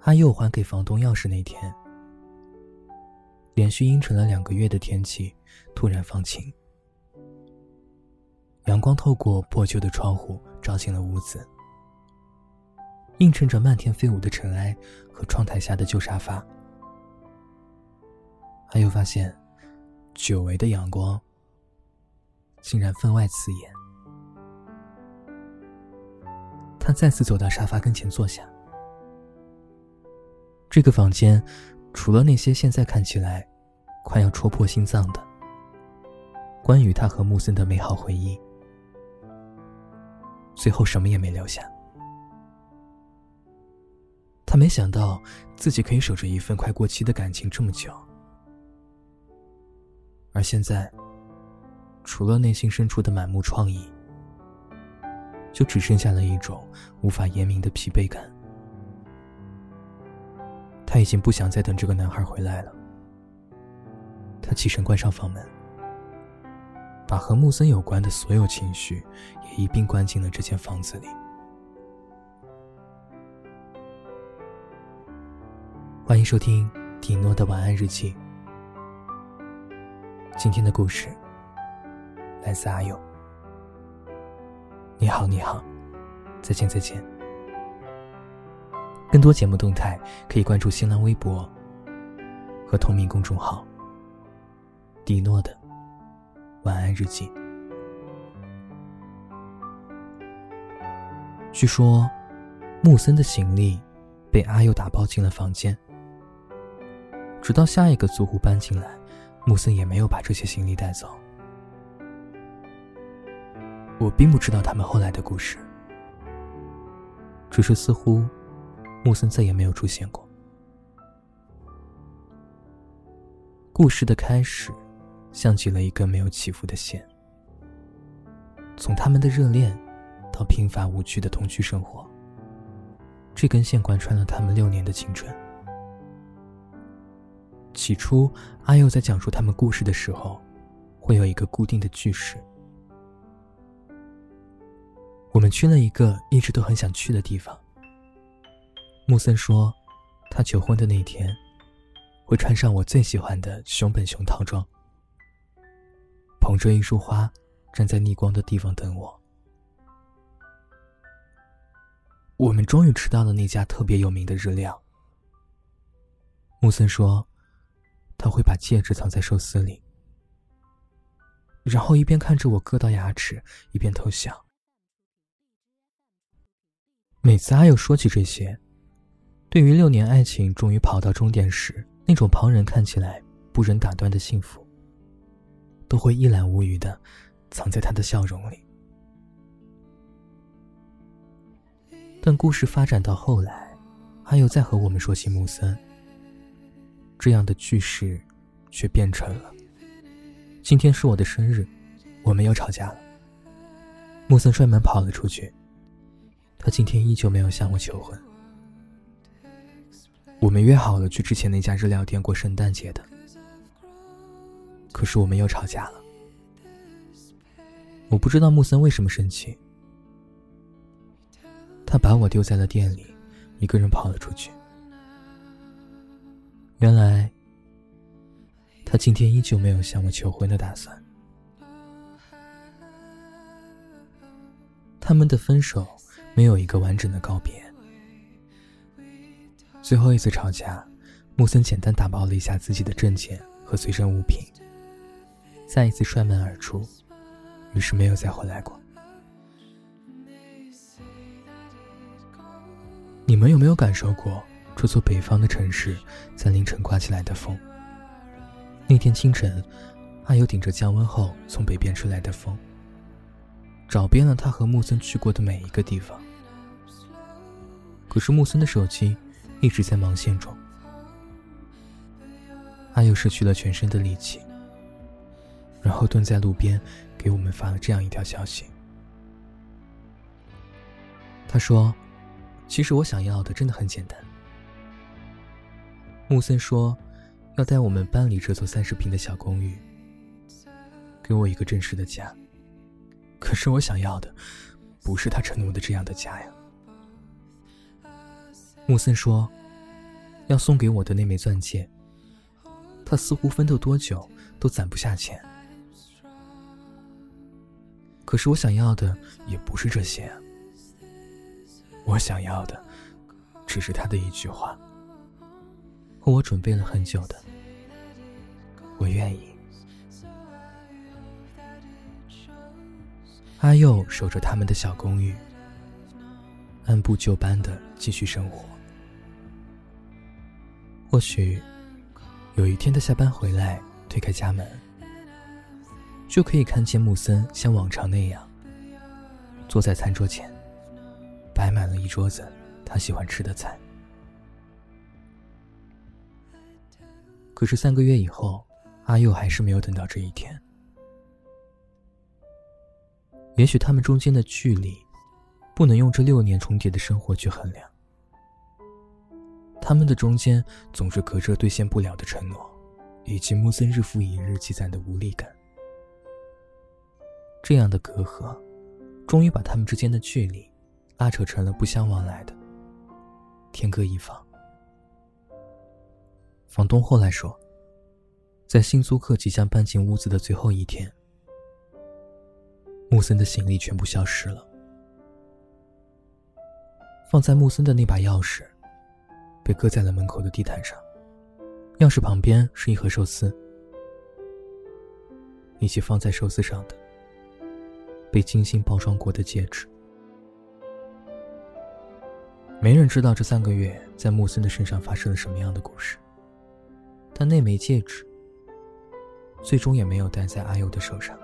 阿佑还给房东钥匙那天，连续阴沉了两个月的天气突然放晴，阳光透过破旧的窗户照进了屋子，映衬着漫天飞舞的尘埃和窗台下的旧沙发。阿佑发现，久违的阳光竟然分外刺眼。他再次走到沙发跟前坐下。这个房间，除了那些现在看起来快要戳破心脏的关于他和穆森的美好回忆，最后什么也没留下。他没想到自己可以守着一份快过期的感情这么久，而现在，除了内心深处的满目疮痍。就只剩下了一种无法言明的疲惫感。他已经不想再等这个男孩回来了。他起身关上房门，把和穆森有关的所有情绪也一并关进了这间房子里。欢迎收听迪诺的晚安日记。今天的故事来自阿勇。你好，你好，再见，再见。更多节目动态可以关注新浪微博和同名公众号“迪诺的晚安日记”。据说，穆森的行李被阿佑打包进了房间，直到下一个租户搬进来，穆森也没有把这些行李带走。我并不知道他们后来的故事，只是似乎木森再也没有出现过。故事的开始，像极了一根没有起伏的线，从他们的热恋到平凡无趣的同居生活，这根线贯穿了他们六年的青春。起初，阿佑在讲述他们故事的时候，会有一个固定的句式。我们去了一个一直都很想去的地方。木森说，他求婚的那天，会穿上我最喜欢的熊本熊套装，捧着一束花，站在逆光的地方等我。我们终于吃到了那家特别有名的日料。木森说，他会把戒指藏在寿司里，然后一边看着我割到牙齿，一边偷笑。每次阿佑说起这些，对于六年爱情终于跑到终点时那种旁人看起来不忍打断的幸福，都会一览无余的藏在他的笑容里。但故事发展到后来，阿佑再和我们说起木森，这样的句式，却变成了：今天是我的生日，我们又吵架了。木森摔门跑了出去。他今天依旧没有向我求婚。我们约好了去之前那家日料店过圣诞节的，可是我们又吵架了。我不知道穆森为什么生气。他把我丢在了店里，一个人跑了出去。原来，他今天依旧没有向我求婚的打算。他们的分手。没有一个完整的告别。最后一次吵架，木森简单打包了一下自己的证件和随身物品，再一次摔门而出，于是没有再回来过。你们有没有感受过这座北方的城市在凌晨刮起来的风？那天清晨，阿尤顶着降温后从北边吹来的风。找遍了他和木森去过的每一个地方，可是木森的手机一直在忙线中。阿佑失去了全身的力气，然后蹲在路边，给我们发了这样一条消息。他说：“其实我想要的真的很简单。”木森说：“要带我们搬离这座三十平的小公寓，给我一个正式的家。”可是我想要的，不是他承诺的这样的家呀。穆森说：“要送给我的那枚钻戒，他似乎奋斗多久都攒不下钱。可是我想要的也不是这些，我想要的只是他的一句话，和我准备了很久的‘我愿意’。”阿佑守着他们的小公寓，按部就班的继续生活。或许，有一天他下班回来，推开家门，就可以看见木森像往常那样，坐在餐桌前，摆满了一桌子他喜欢吃的菜。可是三个月以后，阿佑还是没有等到这一天。也许他们中间的距离，不能用这六年重叠的生活去衡量。他们的中间总是隔着兑现不了的承诺，以及穆森日复一日积攒的无力感。这样的隔阂，终于把他们之间的距离，拉扯成了不相往来的，天各一方。房东后来说，在新租客即将搬进屋子的最后一天。穆森的行李全部消失了，放在穆森的那把钥匙被搁在了门口的地毯上，钥匙旁边是一盒寿司，以及放在寿司上的被精心包装过的戒指。没人知道这三个月在木森的身上发生了什么样的故事，但那枚戒指最终也没有戴在阿尤的手上。